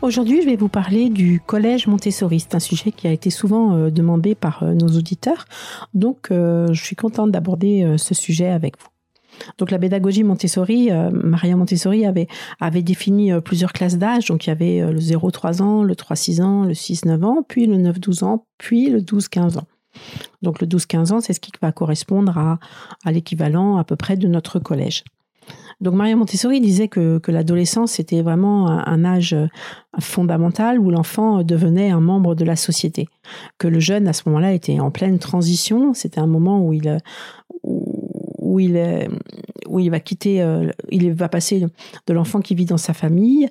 Aujourd'hui, je vais vous parler du collège Montessori. C'est un sujet qui a été souvent euh, demandé par euh, nos auditeurs. Donc, euh, je suis contente d'aborder ce sujet avec vous. Donc la pédagogie Montessori, Maria Montessori avait, avait défini plusieurs classes d'âge. Donc il y avait le 0-3 ans, le 3-6 ans, le 6-9 ans, puis le 9-12 ans, puis le 12-15 ans. Donc le 12-15 ans, c'est ce qui va correspondre à, à l'équivalent à peu près de notre collège. Donc Maria Montessori disait que, l'adolescence était vraiment un, âge euh, fondamental où l'enfant devenait un membre de la société, que le jeune à ce moment-là était en pleine transition, c'était un moment où il où il, où il va quitter, euh, il va passer de l'enfant qui vit dans sa famille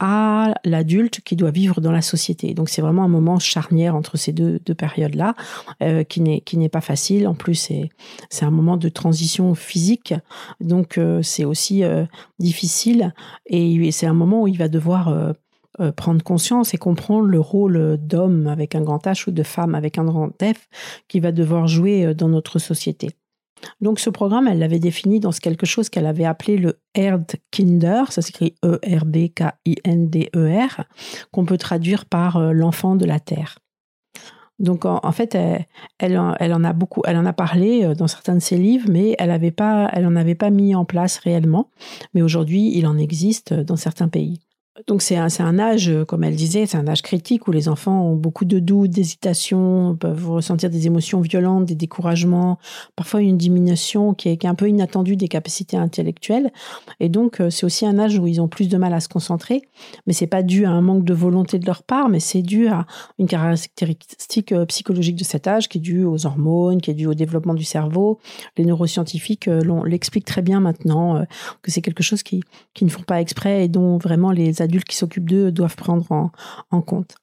à l'adulte qui doit vivre dans la société. Donc c'est vraiment un moment charnière entre ces deux, deux périodes-là, euh, qui n'est qui n'est pas facile. En plus, c'est c'est un moment de transition physique, donc euh, c'est aussi euh, difficile. Et c'est un moment où il va devoir euh, euh, prendre conscience et comprendre le rôle d'homme avec un grand H ou de femme avec un grand F qu'il va devoir jouer dans notre société. Donc ce programme, elle l'avait défini dans quelque chose qu'elle avait appelé le Erdkinder, ça s'écrit E-R-D-K-I-N-D-E-R, e qu'on peut traduire par euh, l'enfant de la Terre. Donc en, fait, elle, en a beaucoup, elle en a parlé euh, dans certains de ses livres, mais elle n'en elle avait pas mis en place réellement. Mais aujourd'hui, il en existe dans certains pays. Donc c'est un, un, âge, euh, comme elle disait, c'est un âge critique où les enfants ont beaucoup de doutes, d'hésitations, peuvent ressentir des émotions violentes, des découragements, parfois une diminution qui est, qui est un peu inattendue des capacités intellectuelles. Et donc euh, c'est aussi un âge où ils ont plus de mal à se concentrer, mais c'est pas dû à un manque de volonté de leur part, mais c'est dû à une caractéristique euh, psychologique de cet âge qui est due aux hormones, qui est due au développement du cerveau. Les neuroscientifiques l'expliquent très bien maintenant que c'est quelque chose qui, qui ne font pas exprès et dont vraiment les adultes qui s'occupent d'eux doivent prendre en, compte.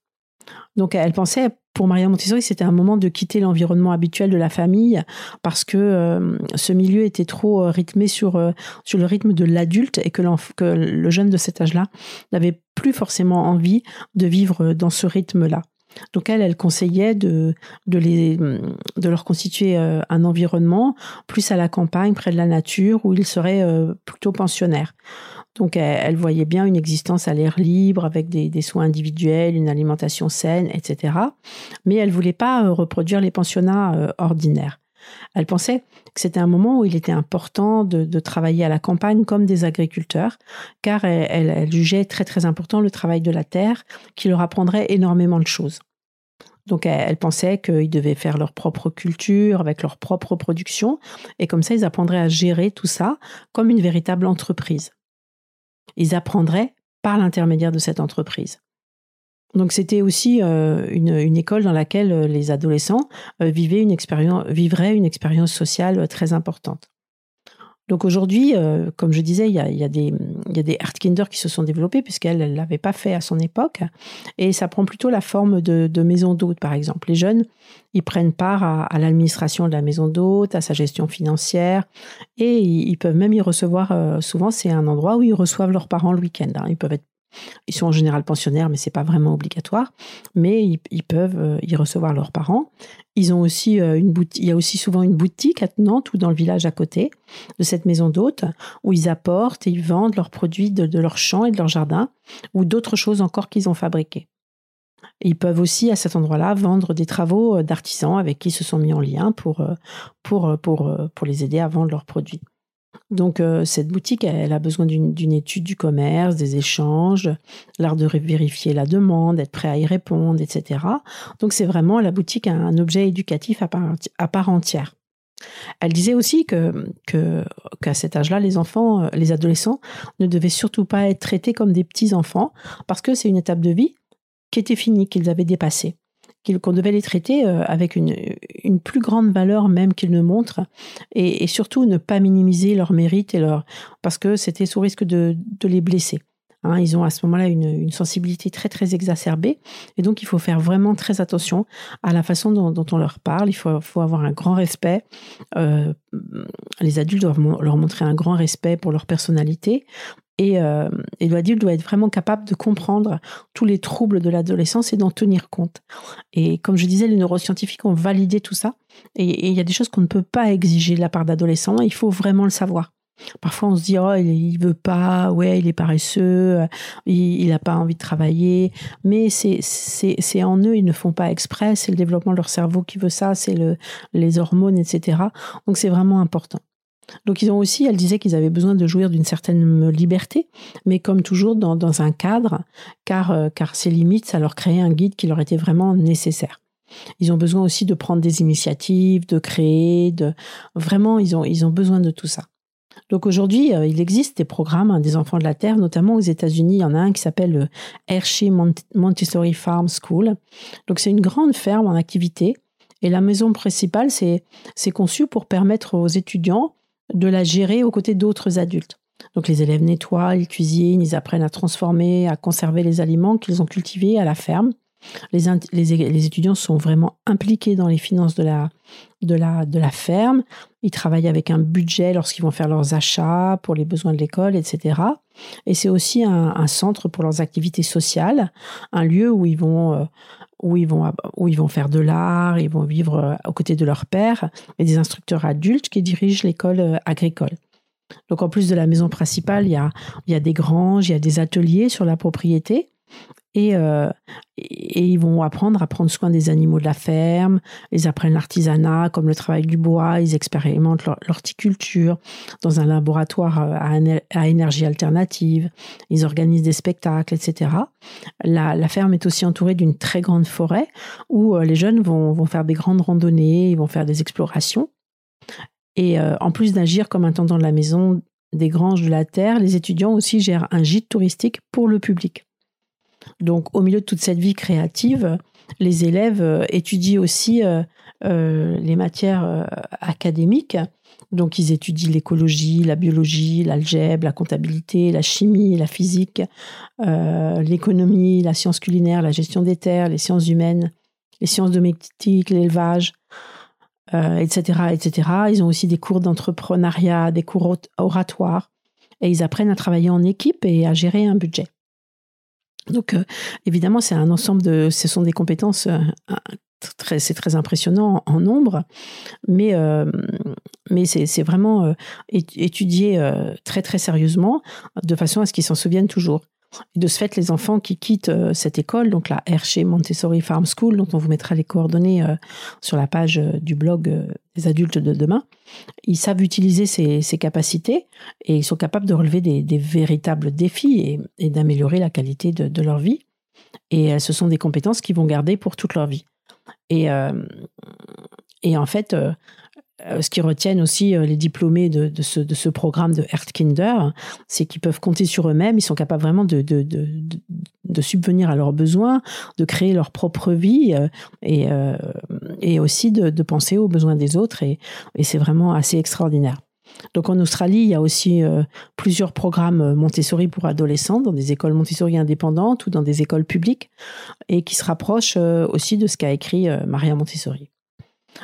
Donc elle pensait, pour Maria Montessori, c'était un moment de quitter l'environnement habituel de la famille parce que euh, ce milieu était trop euh, rythmé sur, euh, sur le rythme de l'adulte et que le jeune de cet âge-là n'avait plus forcément envie de vivre dans ce rythme-là. Donc elle, elle conseillait de, de, leur constituer euh, un environnement plus à la campagne, près de la nature, où ils seraient euh, plutôt pensionnaires. Donc elle, voyait bien une existence à l'air libre, avec des, des, soins individuels, une alimentation saine, etc. Mais elle voulait pas euh, reproduire les pensionnats ordinaires. Elle pensait que c'était un moment où il était important de, travailler à la campagne comme des agriculteurs, car elle, elle, jugeait très très important le travail de la terre, qui leur apprendrait énormément de choses. Donc elle, pensait qu'ils devaient faire leur propre culture, avec leur propre production, et comme ça ils apprendraient à gérer tout ça comme une véritable entreprise. Ils apprendraient par l'intermédiaire de cette entreprise. Donc c'était aussi euh, une, école dans laquelle euh, les adolescents euh, vivaient une expérience, vivraient une expérience sociale très importante. Donc aujourd'hui, comme je disais, il y a, y a y a des Kinder qui se sont développés puisqu'elle ne l'avait pas fait à son époque. Et ça prend plutôt la forme de, de maison d'hôte, par exemple. Les jeunes, ils prennent part à, l'administration de la maison d'hôte, à sa gestion financière. Et ils, peuvent même y recevoir, souvent, c'est un endroit où ils reçoivent leurs parents le week-end. Hein. Ils peuvent être ils sont en général pensionnaires, mais c'est pas vraiment obligatoire. Mais ils, peuvent euh, y recevoir leurs parents. Ils ont aussi euh, une. Il y a aussi souvent une boutique à Nantes ou dans le village à côté de cette maison d'hôte où ils apportent et ils vendent leurs produits de, leur champ et de leur jardin ou d'autres choses encore qu'ils ont fabriquées. ils peuvent aussi à cet endroit-là vendre des travaux euh, d'artisans avec qui ils se sont mis en lien pour, pour, pour, pour les aider à vendre leurs produits. Donc euh, cette boutique, elle a besoin d'une étude du commerce, des échanges, l'art de vérifier la demande, être prêt à y répondre, etc. Donc c'est vraiment la boutique un, objet éducatif à part, entière. Elle disait aussi que qu'à cet âge-là, les enfants, euh, les adolescents ne devaient surtout pas être traités comme des petits enfants parce que c'est une étape de vie qui était finie, qu'ils avaient dépassée qu'on devait les traiter euh, avec une, une, plus grande valeur même qu'ils ne montrent, et, surtout ne pas minimiser leur mérite et leur parce que c'était sous risque de, de les blesser. Hein, ils ont à ce moment-là une, sensibilité très très exacerbée et donc il faut faire vraiment très attention à la façon dont, on leur parle. Il faut, faut avoir un grand respect. Euh, les adultes doivent leur montrer un grand respect pour leur personnalité. Et, euh, et l'adulte doit être vraiment capable de comprendre tous les troubles de l'adolescence et d'en tenir compte. Et comme je disais, les neuroscientifiques ont validé tout ça. Et il y a des choses qu'on ne peut pas exiger de la part d'adolescents. Il faut vraiment le savoir. Parfois, on se dit, oh, il, veut pas, ouais, il est paresseux, il n'a pas envie de travailler. Mais c'est en eux, ils ne font pas exprès. C'est le développement de leur cerveau qui veut ça, c'est le, les hormones, etc. Donc, c'est vraiment important. Donc ils ont aussi, elle disait qu'ils avaient besoin de jouir d'une certaine liberté, mais comme toujours dans, dans un cadre, car, euh, car ces limites, ça leur créait un guide qui leur était vraiment nécessaire. Ils ont besoin aussi de prendre des initiatives, de créer, de vraiment ils ont ils ont besoin de tout ça. Donc aujourd'hui, euh, il existe des programmes hein, des enfants de la terre, notamment aux États-Unis. Il y en a un qui s'appelle le Hershey Montessori Farm School. Donc c'est une grande ferme en activité et la maison principale c'est conçu pour permettre aux étudiants de la gérer aux côtés d'autres adultes. Donc les élèves nettoient, ils cuisinent, ils apprennent à transformer, à conserver les aliments qu'ils ont cultivés à la ferme. Les, étudiants sont vraiment impliqués dans les finances de la, ferme. Ils travaillent avec un budget lorsqu'ils vont faire leurs achats pour les besoins de l'école, etc. Et c'est aussi un, centre pour leurs activités sociales, un lieu où ils vont, euh, faire de l'art, ils vont vivre euh, aux côtés de leur père et des instructeurs adultes qui dirigent l'école euh, agricole. Donc en plus de la maison principale, il y a des granges, il y a des ateliers sur la propriété euh, et, ils vont apprendre à prendre soin des animaux de la ferme, ils apprennent l'artisanat comme le travail du bois, ils expérimentent l'horticulture dans un laboratoire euh, à, énergie alternative, ils organisent des spectacles, etc. La, ferme est aussi entourée d'une très grande forêt où euh, les jeunes vont, faire des grandes randonnées, ils vont faire des explorations. Et en plus d'agir comme intendant de la maison des granges de la terre, les étudiants aussi gèrent un gîte touristique pour le public. Donc, au milieu de toute cette vie créative, les élèves euh, étudient aussi euh, euh, les matières académiques Donc ils étudient l'écologie, la biologie, l'algèbre, la comptabilité, la chimie, la physique, l'économie, la science culinaire, la gestion des terres, les sciences humaines, les sciences domestiques, l'élevage, etc., etc. Ils ont aussi des cours d'entrepreneuriat, des cours oratoires, et ils apprennent à travailler en équipe et à gérer un budget. Donc, euh, évidemment, c'est un ensemble de, ce sont des compétences très, c'est très impressionnant en nombre, mais, mais c'est vraiment étudié très très sérieusement de façon à ce qu'ils s'en souviennent toujours. De ce fait, les enfants qui quittent euh, cette école, donc la Hershey Montessori Farm School, dont on vous mettra les coordonnées euh, sur la page euh, du blog des adultes de demain, ils savent utiliser ces, capacités et ils sont capables de relever des, véritables défis et, d'améliorer la qualité de, leur vie. Et ce sont des compétences qu'ils vont garder pour toute leur vie. Et, en fait, ce qui retiennent aussi euh, les diplômés de, ce, programme de Kinder, c'est qu'ils peuvent compter sur eux-mêmes, ils sont capables vraiment de, subvenir à leurs besoins, de créer leur propre vie euh, et, aussi de, penser aux besoins des autres. Et, c'est vraiment assez extraordinaire. Donc en Australie, il y a aussi plusieurs programmes Montessori pour adolescents dans des écoles Montessori indépendantes ou dans des écoles publiques et qui se rapprochent aussi de ce qu'a écrit Maria Montessori.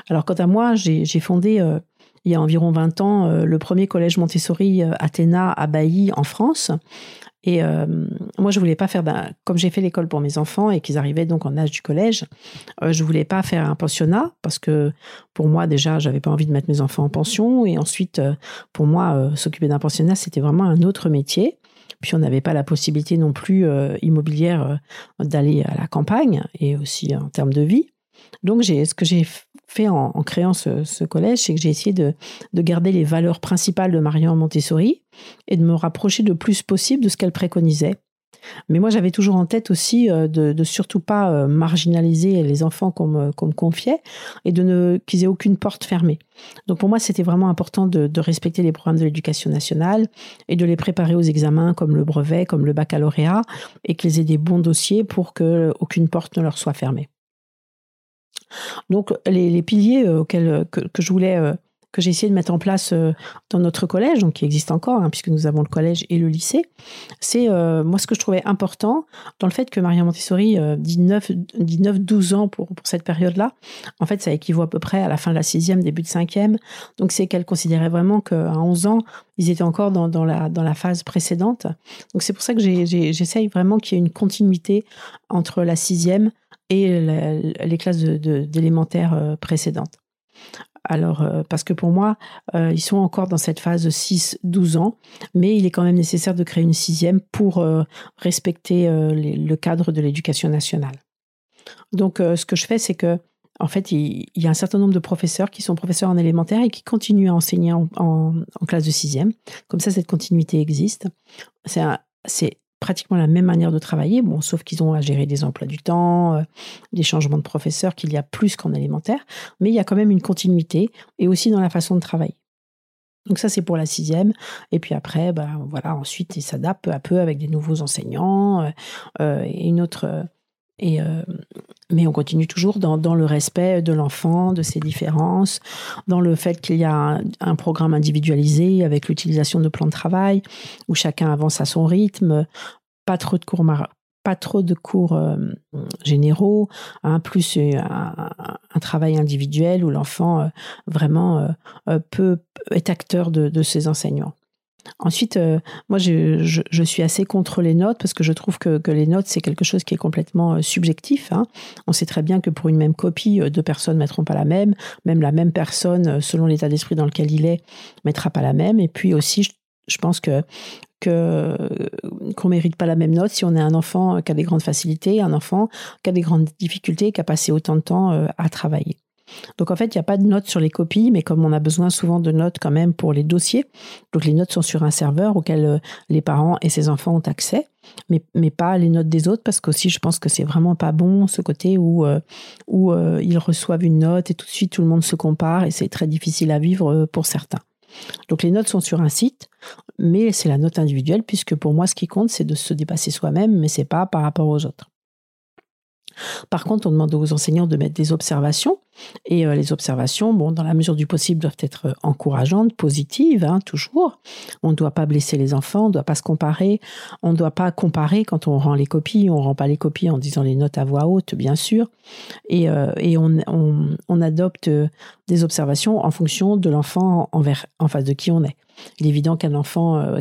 Alors quant à moi, j'ai fondé euh, il y a environ 20 ans euh, le premier collège Montessori euh, Athéna à Bailly en France. Et moi, je voulais pas faire, comme j'ai fait l'école pour mes enfants et qu'ils arrivaient donc en âge du collège, je voulais pas faire un pensionnat parce que pour moi déjà, j'avais pas envie de mettre mes enfants en pension et ensuite, pour moi, s'occuper d'un pensionnat, c'était vraiment un autre métier. Puis on n'avait pas la possibilité non plus immobilière d'aller à la campagne et aussi en termes de vie. Donc, ce que j'ai en, créant ce, collège, c'est que j'ai essayé de, garder les valeurs principales de Marion Montessori et de me rapprocher le plus possible de ce qu'elle préconisait. Mais moi, j'avais toujours en tête aussi euh, de, de surtout pas euh, marginaliser les enfants qu'on me, confiait et de ne qu'ils aient aucune porte fermée. Donc pour moi, c'était vraiment important de, de, respecter les programmes de l'éducation nationale et de les préparer aux examens comme le brevet, comme le baccalauréat, et qu'ils aient des bons dossiers pour que aucune porte ne leur soit fermée. Donc les, piliers euh, euh, que, je voulais euh, que j'ai essayé de mettre en place dans notre collège, donc qui existe encore, hein, puisque nous avons le collège et le lycée, c'est moi ce que je trouvais important dans le fait que Maria Montessori dit 9-12 ans pour, pour cette période-là. En fait, ça équivaut à peu près à la fin de la sixième, début de cinquième. Donc c'est qu'elle considérait vraiment qu'à 11 ans, ils étaient encore dans, dans, la, dans la phase précédente. Donc c'est pour ça que j'essaye vraiment qu'il y ait une continuité entre la sixième et les classes d'élémentaire euh, précédentes. Alors, euh, parce que pour moi, euh, ils sont encore dans cette phase de 6-12 ans, mais il est quand même nécessaire de créer une sixième pour respecter le cadre de l'éducation nationale. Donc, ce que je fais, c'est que, en fait, il, y a un certain nombre de professeurs qui sont professeurs en élémentaire et qui continuent à enseigner en, en classe de sixième. Comme ça, cette continuité existe. C'est pratiquement la même manière de travailler, bon, sauf qu'ils ont à gérer des emplois du temps, euh, des changements de professeurs qu'il y a plus qu'en élémentaire, mais il y a quand même une continuité et aussi dans la façon de travailler. Donc ça c'est pour la sixième, et puis après, ben voilà, ensuite ils s'adaptent peu à peu avec des nouveaux enseignants euh, euh, et une autre et, euh, mais on continue toujours dans, le respect de l'enfant, de ses différences, dans le fait qu'il y a un, programme individualisé avec l'utilisation de plans de travail où chacun avance à son rythme, pas trop de cours euh, généraux, hein, plus euh, un, travail individuel où l'enfant vraiment peut est acteur de, ses enseignements. Ensuite, euh, moi, je, suis assez contre les notes parce que je trouve que, les notes, c'est quelque chose qui est complètement euh, subjectif. Hein. On sait très bien que pour une même copie, euh, deux personnes ne mettront pas la même. Même la même personne, selon l'état d'esprit dans lequel il est, mettra pas la même. Et puis aussi, je, pense que que qu'on mérite pas la même note si on est un enfant qui a des grandes facilités, un enfant qui a des grandes difficultés, qui a passé autant de temps à travailler. Donc en fait, il n'y a pas de notes sur les copies, mais comme on a besoin souvent de notes quand même pour les dossiers, donc les notes sont sur un serveur auquel euh, les parents et ses enfants ont accès, mais, pas les notes des autres, parce qu'aussi je pense que c'est vraiment pas bon ce côté où, euh, euh, ils reçoivent une note et tout de suite tout le monde se compare et c'est très difficile à vivre pour certains. Donc les notes sont sur un site, mais c'est la note individuelle, puisque pour moi ce qui compte c'est de se dépasser soi-même, mais c'est pas par rapport aux autres. Par contre, on demande aux enseignants de mettre des observations. Et euh, les observations, bon, dans la mesure du possible, doivent être encourageantes, positives, hein, toujours. On ne doit pas blesser les enfants, on ne doit pas se comparer, on ne doit pas comparer quand on rend les copies, on ne rend pas les copies en disant les notes à voix haute, bien sûr. Et, et on, adopte des observations en fonction de l'enfant en face de qui on est. Il est évident qu'un enfant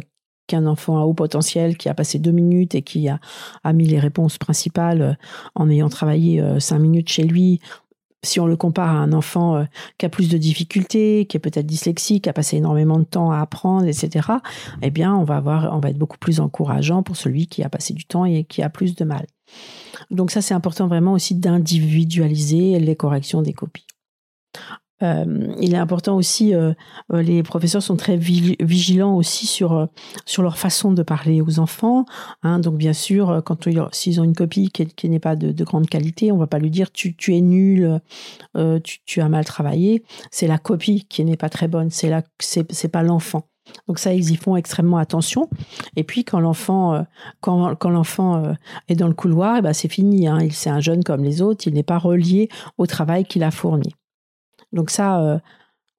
qu'un enfant à haut potentiel qui a passé deux minutes et qui a, a mis les réponses principales euh, en ayant travaillé euh, cinq minutes chez lui, si on le compare à un enfant euh, qui a plus de difficultés, qui est peut-être dyslexique, qui a passé énormément de temps à apprendre, etc., eh bien, on va avoir, on va être beaucoup plus encourageant pour celui qui a passé du temps et qui a plus de mal. Donc ça, c'est important vraiment aussi d'individualiser les corrections des copies. Euh, il est important aussi, euh, euh, les professeurs sont très vigilants aussi sur sur leur façon de parler aux enfants. Hein. donc bien sûr, quand s'ils ont une copie qui, n'est pas de, de, grande qualité, on va pas lui dire tu, tu es nul, tu, tu, as mal travaillé. C'est la copie qui n'est pas très bonne. C'est la c'est pas l'enfant. Donc ça, ils y font extrêmement attention. Et puis quand l'enfant, quand, quand l'enfant est dans le couloir, eh ben c'est fini. Hein. Il c'est un jeune comme les autres. Il n'est pas relié au travail qu'il a fourni. Donc ça, euh,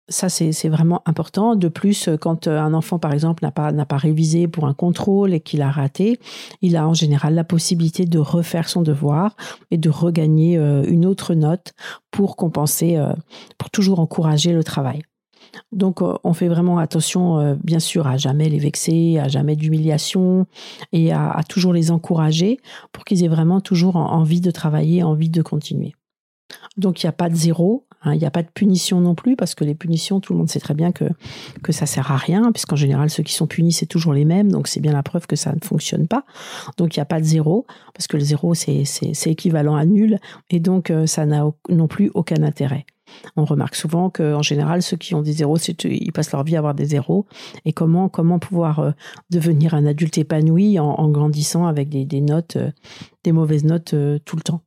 ça c'est vraiment important. De plus, euh, quand euh, un enfant, par exemple, n'a pas, pas révisé pour un contrôle et qu'il a raté, il a en général la possibilité de refaire son devoir et de regagner une autre note pour compenser, pour toujours encourager le travail. Donc, on fait vraiment attention, bien sûr, à jamais les vexer, à jamais d'humiliation et à, à, toujours les encourager pour qu'ils aient vraiment toujours envie de travailler, envie de continuer. Donc, il n'y a pas de zéro, Hein, il n'y a pas de punition non plus, parce que les punitions, tout le monde sait très bien que, que ça sert à rien, puisqu'en général, ceux qui sont punis, c'est toujours les mêmes, donc c'est bien la preuve que ça ne fonctionne pas. Donc il n'y a pas de zéro, parce que le zéro, c'est équivalent à nul, et donc euh, ça n'a non plus aucun intérêt. On remarque souvent qu'en général, ceux qui ont des zéros, ils passent leur vie à avoir des zéros. Et comment, pouvoir euh, devenir un adulte épanoui en, grandissant avec des, notes, euh, des mauvaises notes tout le temps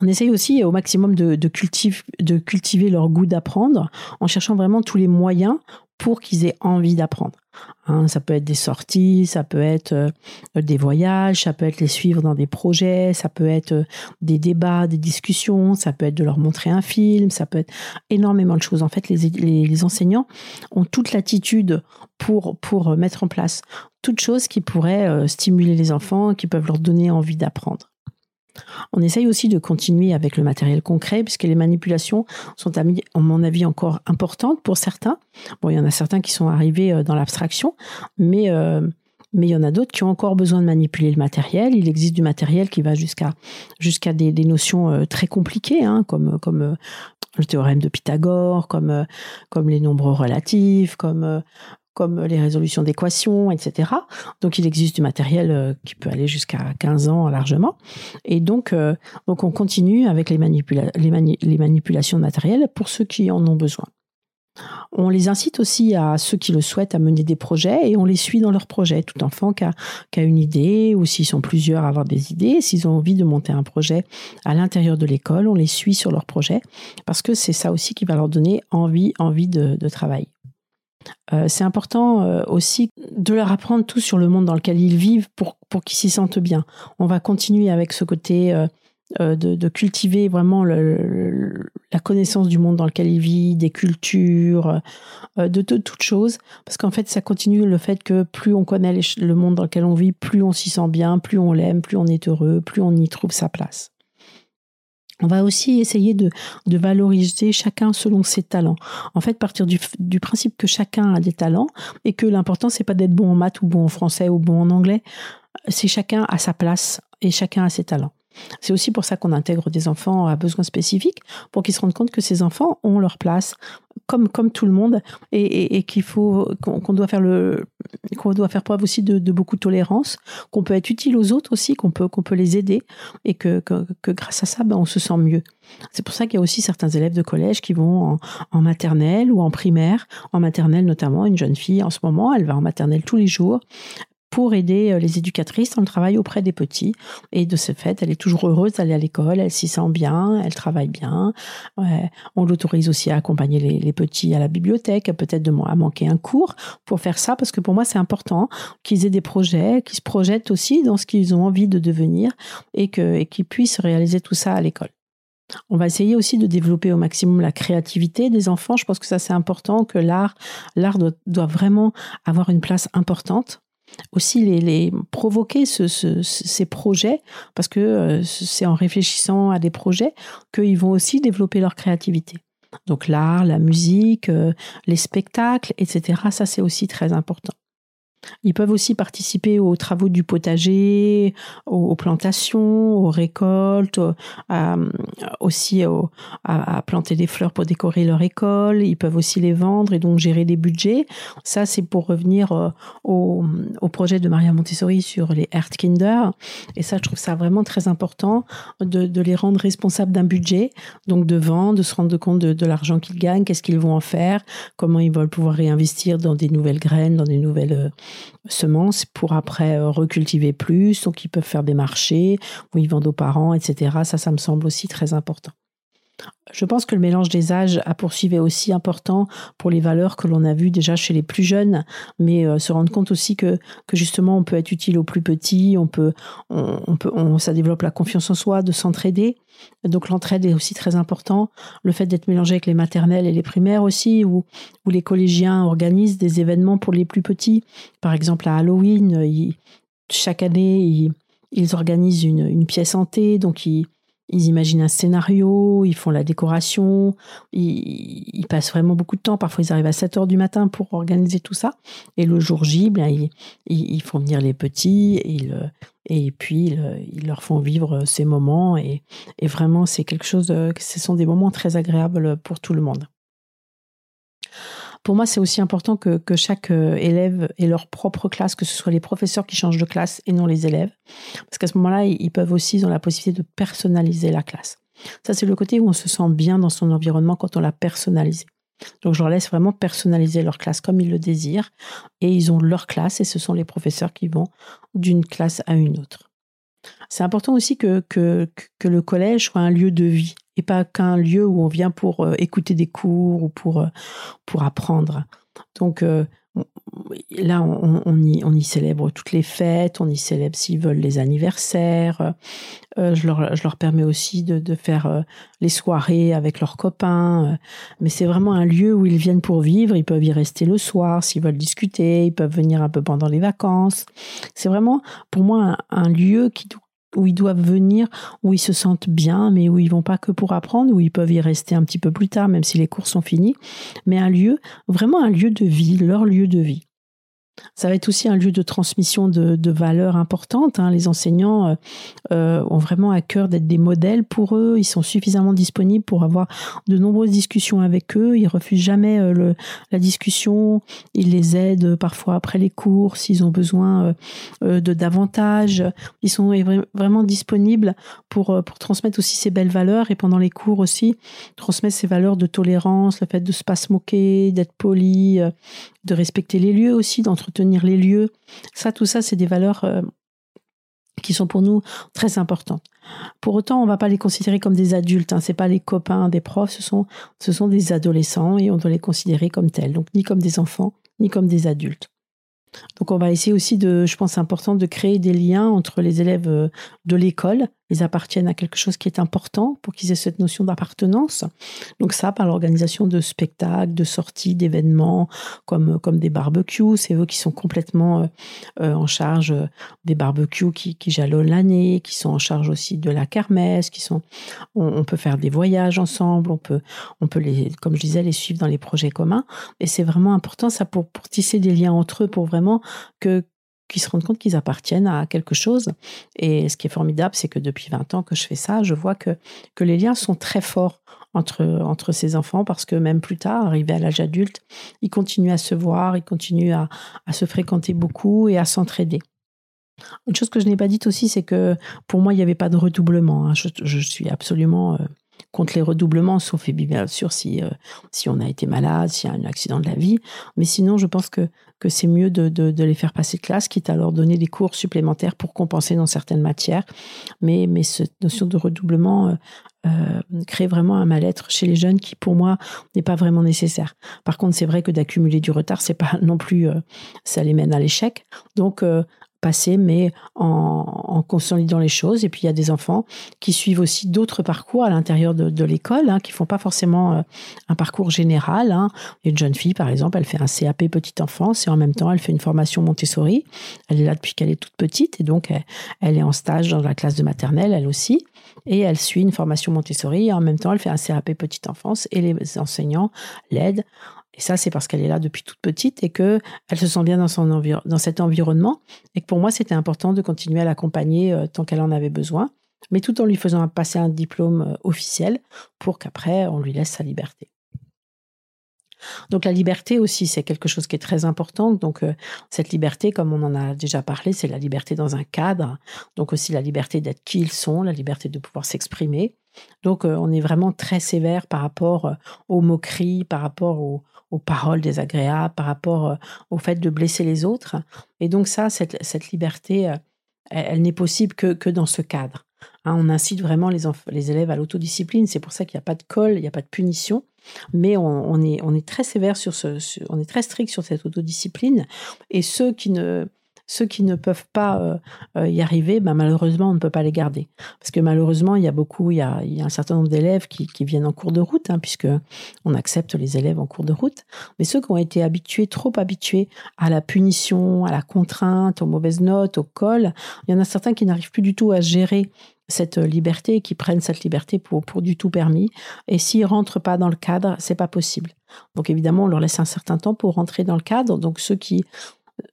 on essaye aussi au maximum de, cultiver leur goût d'apprendre en cherchant vraiment tous les moyens pour qu'ils aient envie d'apprendre. Hein, ça peut être des sorties, ça peut être euh, des voyages, ça peut être les suivre dans des projets, ça peut être euh, des débats, des discussions, ça peut être de leur montrer un film, ça peut être énormément de choses. En fait, les, enseignants ont toute l'attitude pour, pour mettre en place toutes choses qui pourraient euh, stimuler les enfants, qui peuvent leur donner envie d'apprendre. On essaye aussi de continuer avec le matériel concret, puisque les manipulations sont, à mon avis, encore importantes pour certains. Bon, il y en a certains qui sont arrivés euh, dans l'abstraction, mais, euh, mais il y en a d'autres qui ont encore besoin de manipuler le matériel. Il existe du matériel qui va jusqu'à des, notions euh, très compliquées, hein, comme, comme le théorème de Pythagore, comme, comme les nombres relatifs, comme comme les résolutions d'équations, etc. Donc il existe du matériel euh, qui peut aller jusqu'à 15 ans largement. Et donc, euh, on continue avec les, manipulations de matériel pour ceux qui en ont besoin. On les incite aussi à ceux qui le souhaitent à mener des projets et on les suit dans leurs projets. Tout enfant qui a, une idée ou s'ils sont plusieurs à avoir des idées, s'ils ont envie de monter un projet à l'intérieur de l'école, on les suit sur leur projet parce que c'est ça aussi qui va leur donner envie, de, de travailler. Euh, c'est important euh, aussi de leur apprendre tout sur le monde dans lequel ils vivent pour, pour qu'ils s'y sentent bien. On va continuer avec ce côté euh, de, cultiver vraiment la connaissance du monde dans lequel ils vivent, des cultures, de, toutes choses, parce qu'en fait, ça continue le fait que plus on connaît le monde dans lequel on vit, plus on s'y sent bien, plus on l'aime, plus on est heureux, plus on y trouve sa place. On va aussi essayer de, valoriser chacun selon ses talents. En fait, partir du, principe que chacun a des talents et que l'important c'est pas d'être bon en maths ou bon en français ou bon en anglais, c'est chacun à sa place et chacun a ses talents. C'est aussi pour ça qu'on intègre des enfants à besoins spécifiques, pour qu'ils se rendent compte que ces enfants ont leur place, comme, comme tout le monde, et, qu'il faut qu'on doit faire le qu'on doit faire preuve aussi de, beaucoup de tolérance, qu'on peut être utile aux autres aussi, qu'on peut qu'on peut les aider, et que, que, grâce à ça, ben, on se sent mieux. C'est pour ça qu'il y a aussi certains élèves de collège qui vont en, maternelle ou en primaire, en maternelle notamment, une jeune fille en ce moment, elle va en maternelle tous les jours, pour aider euh, les éducatrices dans le travail auprès des petits. Et de ce fait, elle est toujours heureuse d'aller à l'école, elle s'y sent bien, elle travaille bien. on l'autorise aussi à accompagner les, petits à la bibliothèque, peut-être de à manquer un cours pour faire ça, parce que pour moi, c'est important qu'ils aient des projets, qu'ils se projettent aussi dans ce qu'ils ont envie de devenir et qu'ils puissent réaliser tout ça à l'école. On va essayer aussi de développer au maximum la créativité des enfants. Je pense que ça c'est important, que l'art, l'art doit, vraiment avoir une place importante. Aussi les, provoquer ces projets, parce que euh, c'est en réfléchissant à des projets qu'ils vont aussi développer leur créativité. Donc l'art, la musique, euh, les spectacles, etc. Ça c'est aussi très important. Ils peuvent aussi participer aux travaux du potager, aux, plantations, aux récoltes, aussi à, planter des fleurs pour décorer leur école. Ils peuvent aussi les vendre et donc gérer des budgets. Ça, c'est pour revenir euh, au, projet de Maria Montessori sur les Kinder. Et ça, je trouve ça vraiment très important de, les rendre responsables d'un budget, donc de vendre, de se rendre compte de, de l'argent qu'ils gagnent, qu'est-ce qu'ils vont en faire, comment ils veulent pouvoir réinvestir dans des nouvelles graines, dans des nouvelles euh, semences pour après euh, recultiver plus. Donc, ils peuvent faire des marchés où ils vendent aux parents, etc. Ça, ça me semble aussi très important. Je pense que le mélange des âges à poursuivre est aussi important pour les valeurs que l'on a vues déjà chez les plus jeunes, mais euh, se rendre compte aussi que, que justement on peut être utile aux plus petits, on peut, on, peut, ça développe la confiance en soi, de s'entraider. Donc l'entraide est aussi très important. Le fait d'être mélangé avec les maternelles et les primaires aussi, où, où les collégiens organisent des événements pour les plus petits. Par exemple à Halloween, chaque année ils, ils organisent une, une pièce hantée, donc ils ils imaginent un scénario, ils font la décoration, ils, passent vraiment beaucoup de temps. Parfois, ils arrivent à 7 heures du matin pour organiser tout ça. Et le jour J, ils, font venir les petits et, et puis ils, leur font vivre ces moments. Et, et vraiment, c'est quelque chose, ce sont des moments très agréables pour tout le monde. Pour moi, c'est aussi important que, chaque euh, élève ait leur propre classe, que ce soit les professeurs qui changent de classe et non les élèves. Parce qu'à ce moment-là, ils peuvent aussi, ils ont la possibilité de personnaliser la classe. Ça, c'est le côté où on se sent bien dans son environnement quand on l'a personnalisé. Donc, je leur laisse vraiment personnaliser leur classe comme ils le désirent. Et ils ont leur classe et ce sont les professeurs qui vont d'une classe à une autre. C'est important aussi que, le collège soit un lieu de vie et pas qu'un lieu où on vient pour euh, écouter des cours ou pour, euh, pour apprendre. Donc euh, là, on, y, on, y, célèbre toutes les fêtes, on y célèbre s'ils veulent les anniversaires. je, leur, je, leur, permets aussi de, de faire les soirées avec leurs copains. mais c'est vraiment un lieu où ils viennent pour vivre. Ils peuvent y rester le soir s'ils veulent discuter. Ils peuvent venir un peu pendant les vacances. C'est vraiment pour moi un, un lieu qui, où ils doivent venir, où ils se sentent bien, mais où ils vont pas que pour apprendre, où ils peuvent y rester un petit peu plus tard, même si les cours sont finis, mais un lieu, vraiment un lieu de vie, leur lieu de vie. Ça va être aussi un lieu de transmission de, valeurs importantes. Hein. Les enseignants euh, euh, ont vraiment à cœur d'être des modèles pour eux. Ils sont suffisamment disponibles pour avoir de nombreuses discussions avec eux. Ils refusent jamais euh, la discussion. Ils les aident parfois après les cours s'ils ont besoin de davantage. Ils sont vraiment disponibles pour, transmettre aussi ces belles valeurs et pendant les cours aussi transmettre ces valeurs de tolérance, le fait de se pas se moquer, d'être poli, de respecter les lieux aussi, les lieux. Ça, tout ça, c'est des valeurs euh, qui sont pour nous très importantes. Pour autant, on ne va pas les considérer comme des adultes. Hein. Ce pas les copains des profs, ce sont, ce sont des adolescents et on doit les considérer comme tels. Donc, ni comme des enfants, ni comme des adultes. Donc on va essayer aussi de, je pense, important de créer des liens entre les élèves euh, de l'école ils appartiennent à quelque chose qui est important pour qu'ils aient cette notion d'appartenance. Donc ça, par l'organisation de spectacles, de sorties, d'événements, comme, comme des barbecues. C'est eux qui sont complètement euh, euh, en charge des barbecues qui, jalonnent l'année, qui sont en charge aussi de la kermesse, qui sont, on, peut faire des voyages ensemble, on peut, on peut les, comme je disais, les suivre dans les projets communs. Et c'est vraiment important ça pour, pour tisser des liens entre eux, pour vraiment que, qui se rendent compte qu'ils appartiennent à quelque chose. Et ce qui est formidable, c'est que depuis 20 ans que je fais ça, je vois que, que les liens sont très forts entre, entre ces enfants parce que même plus tard, arrivés à l'âge adulte, ils continuent à se voir, ils continuent à, à se fréquenter beaucoup et à s'entraider. Une chose que je n'ai pas dite aussi, c'est que pour moi, il n'y avait pas de redoublement. Hein. Je, je, suis absolument euh, contre les redoublements, sauf bien sûr si, euh, si on a été malade, s'il y a un accident de la vie. Mais sinon, je pense que, que c'est mieux de, de, les faire passer de classe, quitte à leur donner des cours supplémentaires pour compenser dans certaines matières. Mais, mais cette notion de redoublement euh, euh, crée vraiment un mal-être chez les jeunes qui, pour moi, n'est pas vraiment nécessaire. Par contre, c'est vrai que d'accumuler du retard, c'est pas non plus, ça les mène à l'échec. Donc, passer, mais en, consolidant les choses. Et puis il y a des enfants qui suivent aussi d'autres parcours à l'intérieur de, l'école, hein, qui font pas forcément euh, un parcours général. Hein. Il y a une jeune fille, par exemple, elle fait un CAP petite enfance et en même temps elle fait une formation Montessori. Elle est là depuis qu'elle est toute petite et donc elle, est en stage dans la classe de maternelle, elle aussi. Et elle suit une formation Montessori et en même temps elle fait un CAP petite enfance et les enseignants l'aident et ça, c'est parce qu'elle est là depuis toute petite et qu'elle se sent bien dans, son cet environnement. Et que pour moi, c'était important de continuer à l'accompagner euh, tant qu'elle en avait besoin, mais tout en lui faisant passer un diplôme euh, officiel pour qu'après, on lui laisse sa liberté. Donc la liberté aussi, c'est quelque chose qui est très important. Donc euh, cette liberté, comme on en a déjà parlé, c'est la liberté dans un cadre. Donc aussi la liberté d'être qui ils sont, la liberté de pouvoir s'exprimer. Donc on est vraiment très sévère par rapport aux moqueries, par rapport aux, paroles désagréables, par rapport euh, au fait de blesser les autres. Et donc ça, cette, liberté, euh, elle, n'est possible que, dans ce cadre. Hein. on incite vraiment les, élèves à l'autodiscipline. C'est pour ça qu'il n'y a pas de colle, il n'y a pas de punition. Mais on, est, on est très sévère sur ce, on est très strict sur cette autodiscipline. Et ceux qui ne, ceux qui ne peuvent pas euh, euh, y arriver, ben, malheureusement, on ne peut pas les garder. Parce que malheureusement, il y a beaucoup, il y a, un certain nombre d'élèves qui, viennent en cours de route, hein, puisque on accepte les élèves en cours de route. Mais ceux qui ont été habitués, trop habitués à la punition, à la contrainte, aux mauvaises notes, au col, il y en a certains qui n'arrivent plus du tout à gérer cette liberté, qui prennent cette liberté pour, pour du tout permis. Et s'ils rentrent pas dans le cadre, c'est pas possible. Donc évidemment, on leur laisse un certain temps pour rentrer dans le cadre. Donc ceux qui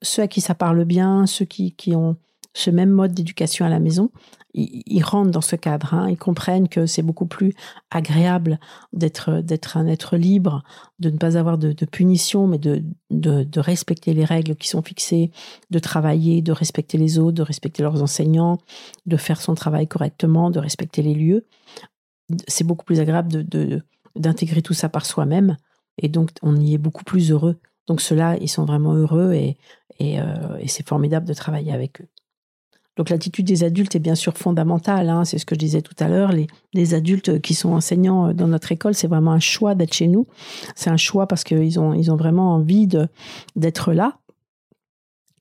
ceux à qui ça parle bien, ceux qui, qui ont ce même mode d'éducation à la maison, ils, rentrent dans ce cadre. Hein. ils comprennent que c'est beaucoup plus agréable d'être d'être un être libre, de ne pas avoir de, punition, mais de, de, respecter les règles qui sont fixées, de travailler, de respecter les autres, de respecter leurs enseignants, de faire son travail correctement, de respecter les lieux. C'est beaucoup plus agréable de d'intégrer tout ça par soi-même. Et donc, on y est beaucoup plus heureux donc ceux-là, ils sont vraiment heureux et, euh, et, c'est formidable de travailler avec eux. Donc l'attitude des adultes est bien sûr fondamentale, hein, c'est ce que je disais tout à l'heure. Les, adultes qui sont enseignants euh, dans notre école, c'est vraiment un choix d'être chez nous. C'est un choix parce qu'ils ont, ils ont vraiment envie d'être là.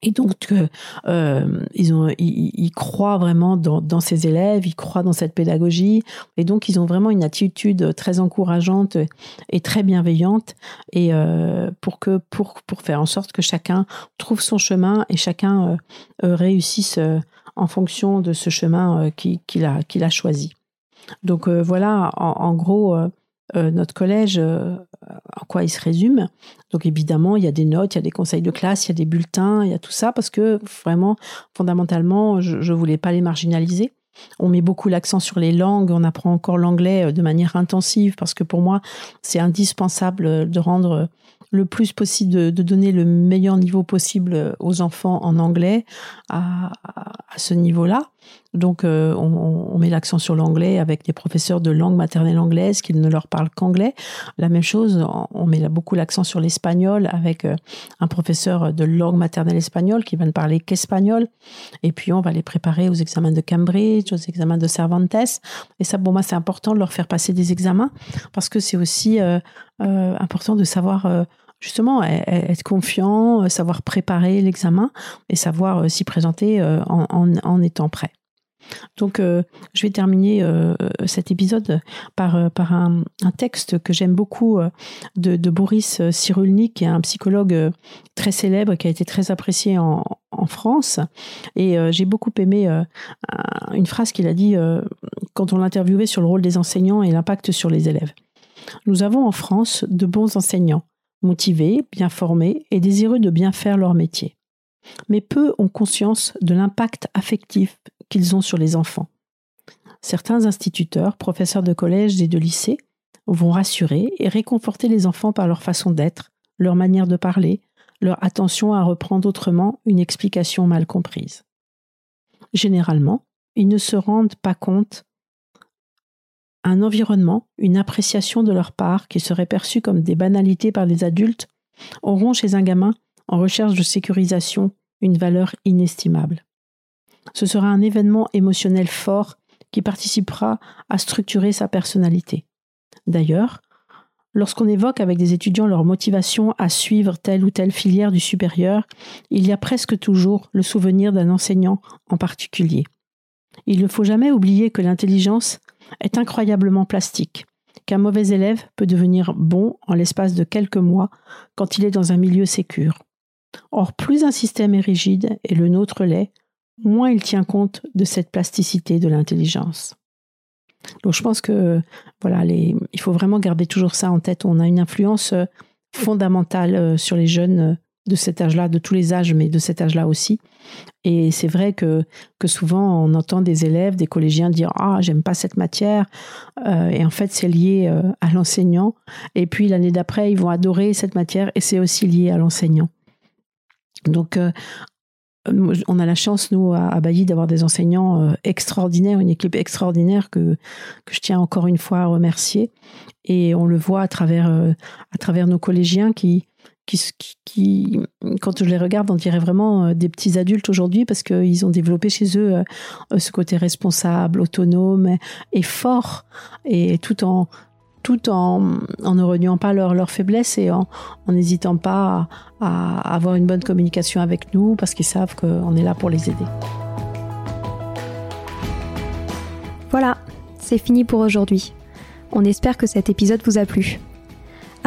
Et donc, euh, euh, ils, ont, ils, croient vraiment dans, dans, ces élèves, ils croient dans cette pédagogie, et donc ils ont vraiment une attitude très encourageante et très bienveillante, et euh, pour que pour pour faire en sorte que chacun trouve son chemin et chacun euh, réussisse en fonction de ce chemin qu'il a qu'il a choisi. Donc voilà, en, en gros, euh, notre collège, euh, en quoi il se résume. Donc évidemment, il y a des notes, il y a des conseils de classe, il y a des bulletins, il y a tout ça, parce que vraiment, fondamentalement, je ne voulais pas les marginaliser. On met beaucoup l'accent sur les langues, on apprend encore l'anglais euh, de manière intensive, parce que pour moi, c'est indispensable de rendre le plus possible, de, donner le meilleur niveau possible aux enfants en anglais à, à ce niveau-là. Donc, euh, on, met l'accent sur l'anglais avec des professeurs de langue maternelle anglaise qui ne leur parlent qu'anglais. La même chose, on met beaucoup l'accent sur l'espagnol avec euh, un professeur de langue maternelle espagnole qui va ne parler qu'espagnol. Et puis, on va les préparer aux examens de Cambridge, aux examens de Cervantes. Et ça, pour moi, c'est important de leur faire passer des examens parce que c'est aussi euh, important de savoir justement être confiant, savoir préparer l'examen et savoir s'y présenter en, étant prêt. Donc, euh, je vais terminer euh, cet épisode par, euh, par un, texte que j'aime beaucoup de, Boris Cyrulnik, qui est un psychologue très célèbre, qui a été très apprécié en France. Et j'ai beaucoup aimé une phrase qu'il a dit quand on l'interviewait sur le rôle des enseignants et l'impact sur les élèves. Nous avons en France de bons enseignants, motivés, bien formés et désireux de bien faire leur métier. Mais peu ont conscience de l'impact affectif qu'ils ont sur les enfants. Certains instituteurs, professeurs de collège et de lycée, vont rassurer et réconforter les enfants par leur façon d'être, leur manière de parler, leur attention à reprendre autrement une explication mal comprise. Généralement, ils ne se rendent pas compte un environnement, une appréciation de leur part qui serait perçue comme des banalités par les adultes, auront chez un gamin en recherche de sécurisation une valeur inestimable. Ce sera un événement émotionnel fort qui participera à structurer sa personnalité. D'ailleurs, Lorsqu'on évoque avec des étudiants leur motivation à suivre telle ou telle filière du supérieur, il y a presque toujours le souvenir d'un enseignant en particulier. Il ne faut jamais oublier que l'intelligence est incroyablement plastique, qu'un mauvais élève peut devenir bon en l'espace de quelques mois quand il est dans un milieu sécure. Or, plus un système est rigide, et le nôtre l'est, moins il tient compte de cette plasticité de l'intelligence. Donc je pense que voilà, il faut vraiment garder toujours ça en tête. On a une influence euh, fondamentale euh, sur les jeunes euh, de cet âge-là, de tous les âges, mais de cet âge-là aussi. Et c'est vrai que, que souvent on entend des élèves, des collégiens dire ah j'aime pas cette matière, et en fait c'est lié à l'enseignant. Et puis l'année d'après ils vont adorer cette matière et c'est aussi lié à l'enseignant. Donc on a la chance, nous, à, Bailly, d'avoir des enseignants euh, extraordinaires, une équipe extraordinaire que, que je tiens encore une fois à remercier. Et on le voit à travers, euh, à travers nos collégiens qui, qui, quand je les regarde, on dirait vraiment euh, des petits adultes aujourd'hui parce qu'ils ont développé chez eux ce côté responsable, autonome et fort, et tout en, tout en, ne reniant pas leurs leur faiblesses et en n'hésitant pas à, avoir une bonne communication avec nous parce qu'ils savent qu'on est là pour les aider. Voilà, c'est fini pour aujourd'hui. On espère que cet épisode vous a plu.